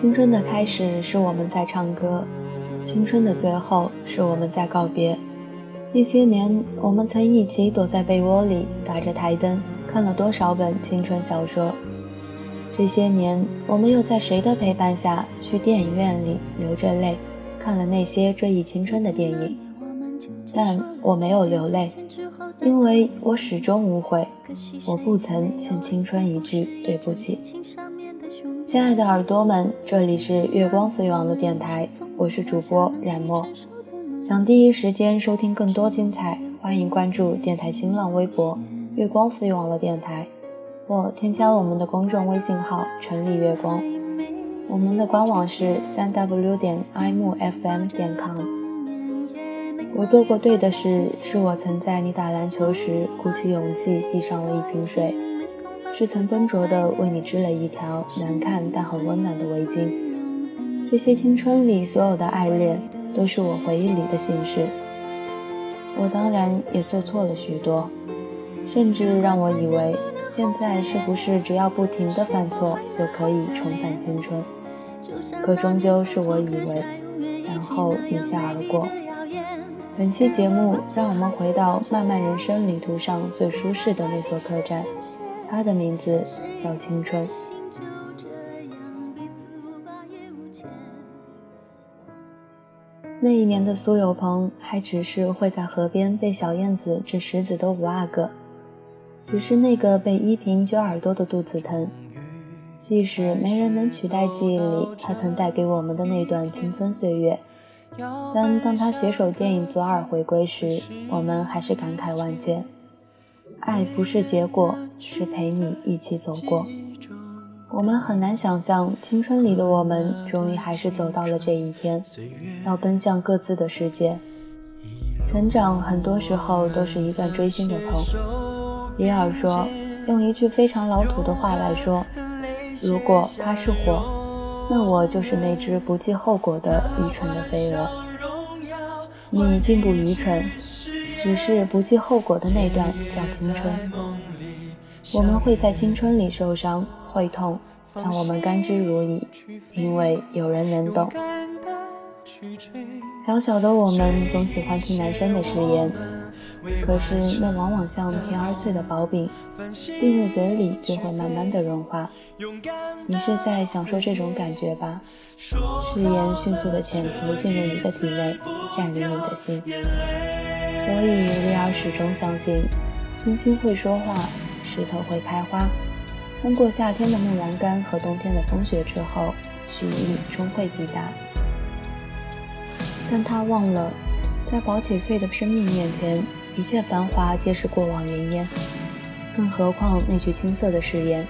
青春的开始是我们在唱歌，青春的最后是我们在告别。那些年，我们曾一起躲在被窝里，打着台灯，看了多少本青春小说。这些年，我们又在谁的陪伴下去电影院里流着泪，看了那些追忆青春的电影？但我没有流泪，因为我始终无悔，我不曾欠青春一句对不起。亲爱的耳朵们，这里是月光飞网的电台，我是主播冉墨。想第一时间收听更多精彩，欢迎关注电台新浪微博“月光飞网络电台”。或添加我们的公众微信号“城里月光”，我们的官网是三 w 点 i m f m 点 com。我做过对的事，是我曾在你打篮球时鼓起勇气递上了一瓶水，是曾笨拙地为你织了一条难看但很温暖的围巾。这些青春里所有的爱恋，都是我回忆里的心事。我当然也做错了许多，甚至让我以为。现在是不是只要不停的犯错就可以重返青春？可终究是我以为，然后一笑而过。本期节目，让我们回到漫漫人生旅途上最舒适的那所客栈，他的名字叫青春。那一年的苏有朋，还只是会在河边被小燕子掷石子的五阿哥。只是那个被依萍揪耳朵的肚子疼，即使没人能取代记忆里他曾带给我们的那段青春岁月，但当他携手电影左耳回归时，我们还是感慨万千。爱不是结果，是陪你一起走过。我们很难想象，青春里的我们终于还是走到了这一天，要奔向各自的世界。成长很多时候都是一段锥心的痛。李尔说：“用一句非常老土的话来说，如果他是火，那我就是那只不计后果的愚蠢的飞蛾。你并不愚蠢，只是不计后果的那段叫青春。我们会在青春里受伤，会痛，但我们甘之如饴，因为有人能懂。小小的我们总喜欢听男生的誓言。”可是，那往往像甜而脆的薄饼，进入嘴里就会慢慢的融化。你是在享受这种感觉吧？誓言迅速的潜伏进入你的体内，占领你的心。所以，丽儿始终相信，星星会说话，石头会开花。通过夏天的木栏杆和冬天的风雪之后，许意终会抵达。但他忘了，在薄且脆的生命面前。一切繁华皆是过往云烟，更何况那句青涩的誓言。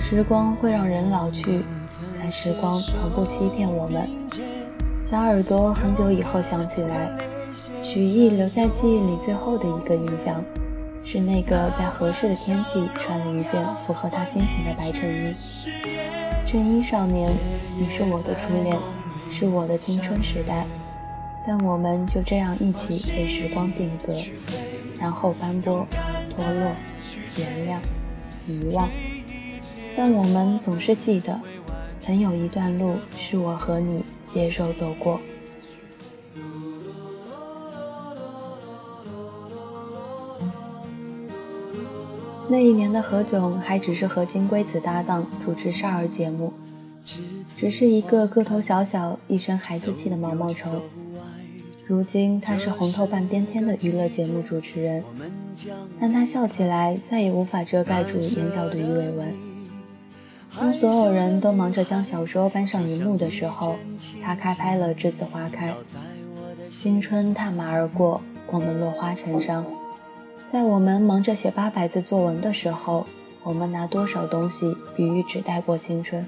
时光会让人老去，但时光从不欺骗我们。小耳朵很久以后想起来，许弋留在记忆里最后的一个印象，是那个在合适的天气穿了一件符合他心情的白衬衣。衬衣少年，你是我的初恋，是我的青春时代。但我们就这样一起被时光定格，然后斑驳、脱落、原谅、遗忘。但我们总是记得，曾有一段路是我和你携手走过。那一年的何炅还只是和金龟子搭档主持少儿节目，只是一个个头小小、一身孩子气的毛毛虫。如今他是红透半边天的娱乐节目主持人，但他笑起来再也无法遮盖住眼角的鱼尾纹。当所有人都忙着将小说搬上荧幕的时候，他开拍了《栀子花开》。青春踏马而过，我们落花成伤。在我们忙着写八百字作文的时候，我们拿多少东西比喻只带过青春？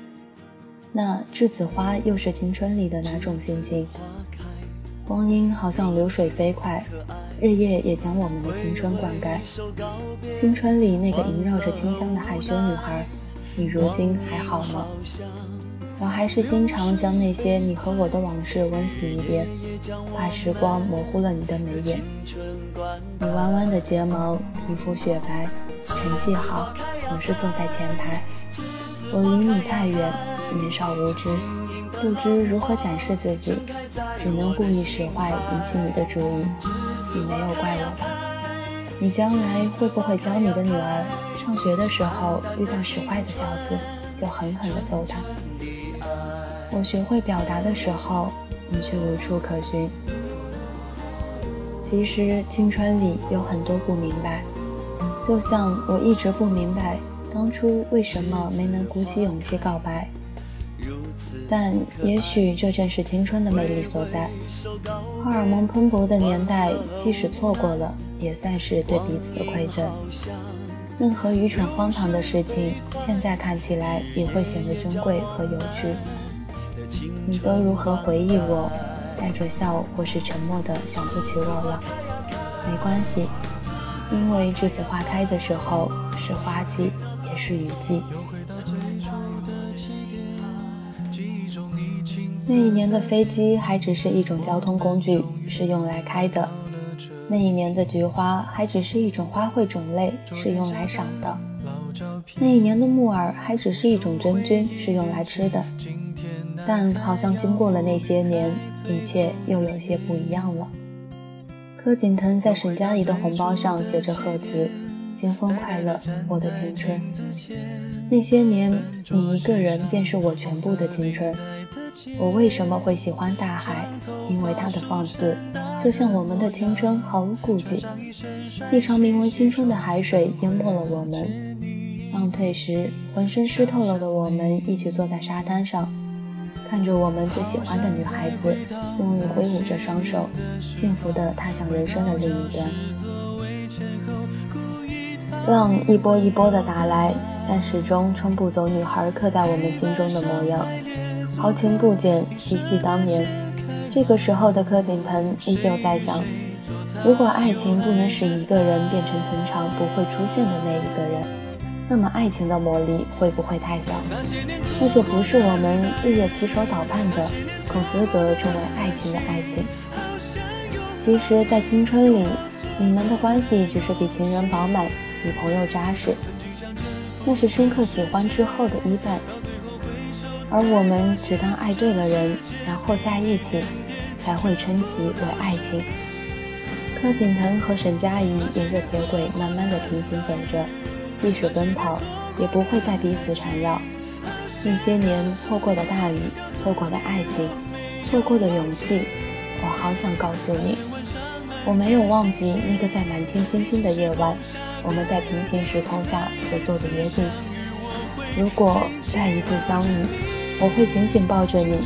那栀子花又是青春里的哪种心情？光阴好像流水飞快，日夜也将我们的青春灌溉。青春里那个萦绕着清香的害羞女孩，你如今还好吗？我还是经常将那些你和我的往事温习一遍，怕时光模糊了你的眉眼。你弯弯的睫毛，皮肤雪白，成绩好，总是坐在前排。我离你太远，年少无知，不知如何展示自己，只能故意使坏引起你的注意。你没有怪我吧？你将来会不会教你的女儿，上学的时候遇到使坏的小子，就狠狠地揍他？我学会表达的时候，你却无处可寻。其实青春里有很多不明白，就像我一直不明白当初为什么没能鼓起勇气告白。但也许这正是青春的魅力所在。荷尔蒙喷薄的年代，即使错过了，也算是对彼此的馈赠。任何愚蠢荒唐的事情，现在看起来也会显得珍贵和有趣。你都如何回忆我？带着笑或是沉默的想不起我了？没关系，因为栀子花开的时候是花季，也是雨季。那一年的飞机还只是一种交通工具，是用来开的；那一年的菊花还只是一种花卉种类，是用来赏的；那一年的木耳还只是一种真菌，是用来吃的。但好像经过了那些年，一切又有些不一样了。柯景腾在沈佳宜的红包上写着贺词：“新婚快乐，我的青春。”那些年，你一个人便是我全部的青春。我为什么会喜欢大海？因为它的放肆，就像我们的青春毫无顾忌。一场名为青春的海水淹没了我们。浪退时，浑身湿透了的我们一起坐在沙滩上。看着我们最喜欢的女孩子，用力挥舞着双手，幸福地踏向人生的另一端。浪一波一波地打来，但始终冲不走女孩刻在我们心中的模样。豪情不减，嬉戏当年。这个时候的柯景腾依旧在想：如果爱情不能使一个人变成平常不会出现的那一个人。那么爱情的魔力会不会太小？那就不是我们日夜起手捣盼的，够资格成为爱情的爱情。其实，在青春里，你们的关系只是比情人饱满，比朋友扎实，那是深刻喜欢之后的依伴。而我们只当爱对了人，然后在一起，才会称其为爱情。柯景腾和沈佳宜沿着铁轨慢慢的平行走着。即使奔跑，也不会再彼此缠绕。那些年错过的大雨，错过的爱情，错过的勇气，我好想告诉你，我没有忘记那个在满天星星的夜晚，我们在平行时空下所做的约定。如果再一次相遇，我会紧紧抱着你，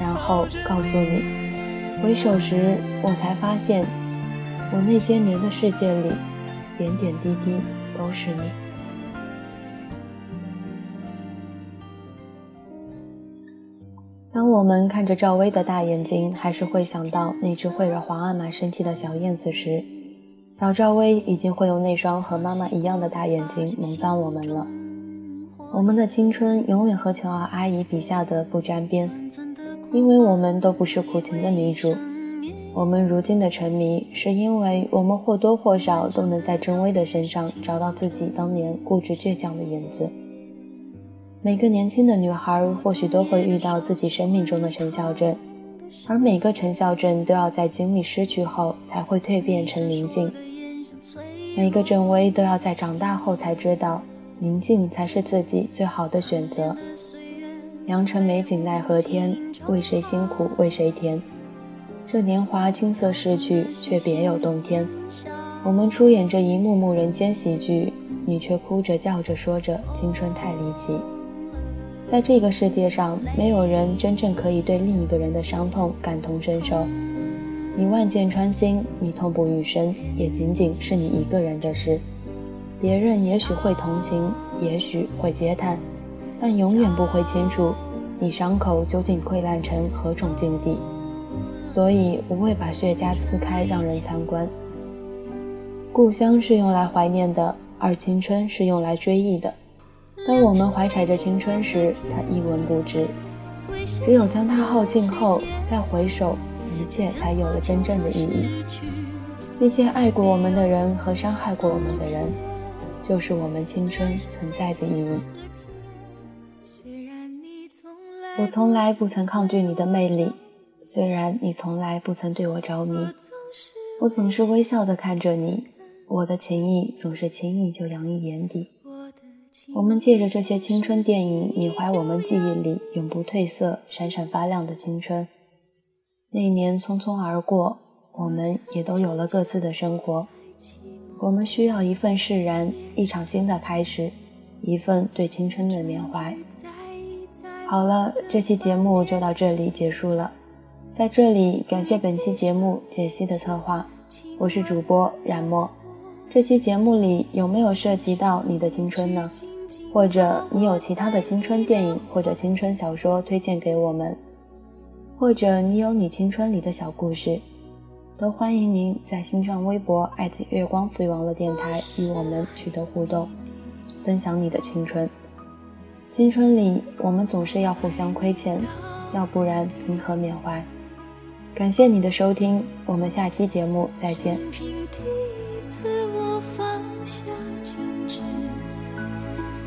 然后告诉你，回首时我才发现，我那些年的世界里，点点滴滴都是你。当我们看着赵薇的大眼睛，还是会想到那只会惹皇阿玛生气的小燕子时，小赵薇已经会用那双和妈妈一样的大眼睛萌翻我们了。我们的青春永远和琼瑶阿姨笔下的不沾边，因为我们都不是苦情的女主。我们如今的沉迷，是因为我们或多或少都能在郑薇的身上找到自己当年固执倔强的影子。每个年轻的女孩或许都会遇到自己生命中的陈孝正，而每个陈孝正都要在经历失去后才会蜕变成宁静。每个郑薇都要在长大后才知道，宁静才是自己最好的选择。良辰美景奈何天，为谁辛苦为谁甜？这年华青涩逝去，却别有洞天。我们出演这一幕幕人间喜剧，你却哭着叫着说着青春太离奇。在这个世界上，没有人真正可以对另一个人的伤痛感同身受。你万箭穿心，你痛不欲生，也仅仅是你一个人的事。别人也许会同情，也许会嗟叹，但永远不会清楚你伤口究竟溃烂成何种境地。所以，不会把血痂撕开让人参观。故乡是用来怀念的，而青春是用来追忆的。当我们怀揣着青春时，它一文不值。只有将它耗尽后，再回首，一切才有了真正的意义。那些爱过我们的人和伤害过我们的人，就是我们青春存在的意义。我从来不曾抗拒你的魅力，虽然你从来不曾对我着迷。我总是微笑的看着你，我的情意总是轻易就洋溢眼底。我们借着这些青春电影，缅怀我们记忆里永不褪色、闪闪发亮的青春。那年匆匆而过，我们也都有了各自的生活。我们需要一份释然，一场新的开始，一份对青春的缅怀。好了，这期节目就到这里结束了。在这里，感谢本期节目解析的策划，我是主播冉墨。这期节目里有没有涉及到你的青春呢？或者你有其他的青春电影或者青春小说推荐给我们？或者你有你青春里的小故事，都欢迎您在新浪微博月光赋予网络电台与我们取得互动，分享你的青春。青春里，我们总是要互相亏欠，要不然凭何缅怀？感谢你的收听，我们下期节目再见。自我放下矜持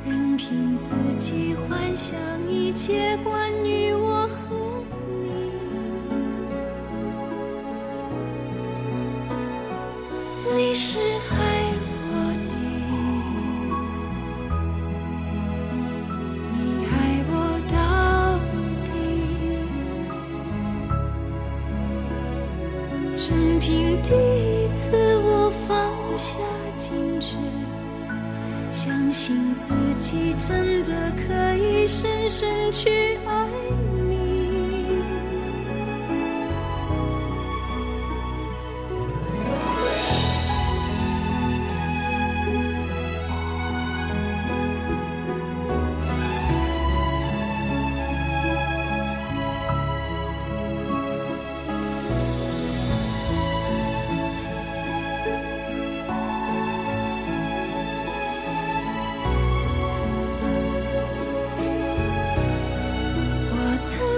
任凭自己幻想一切关于我和你，你是去爱你。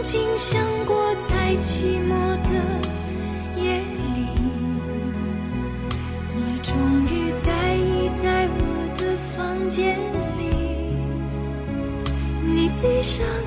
曾经想过，在寂寞的夜里。你终于在意，在我的房间里。你闭上。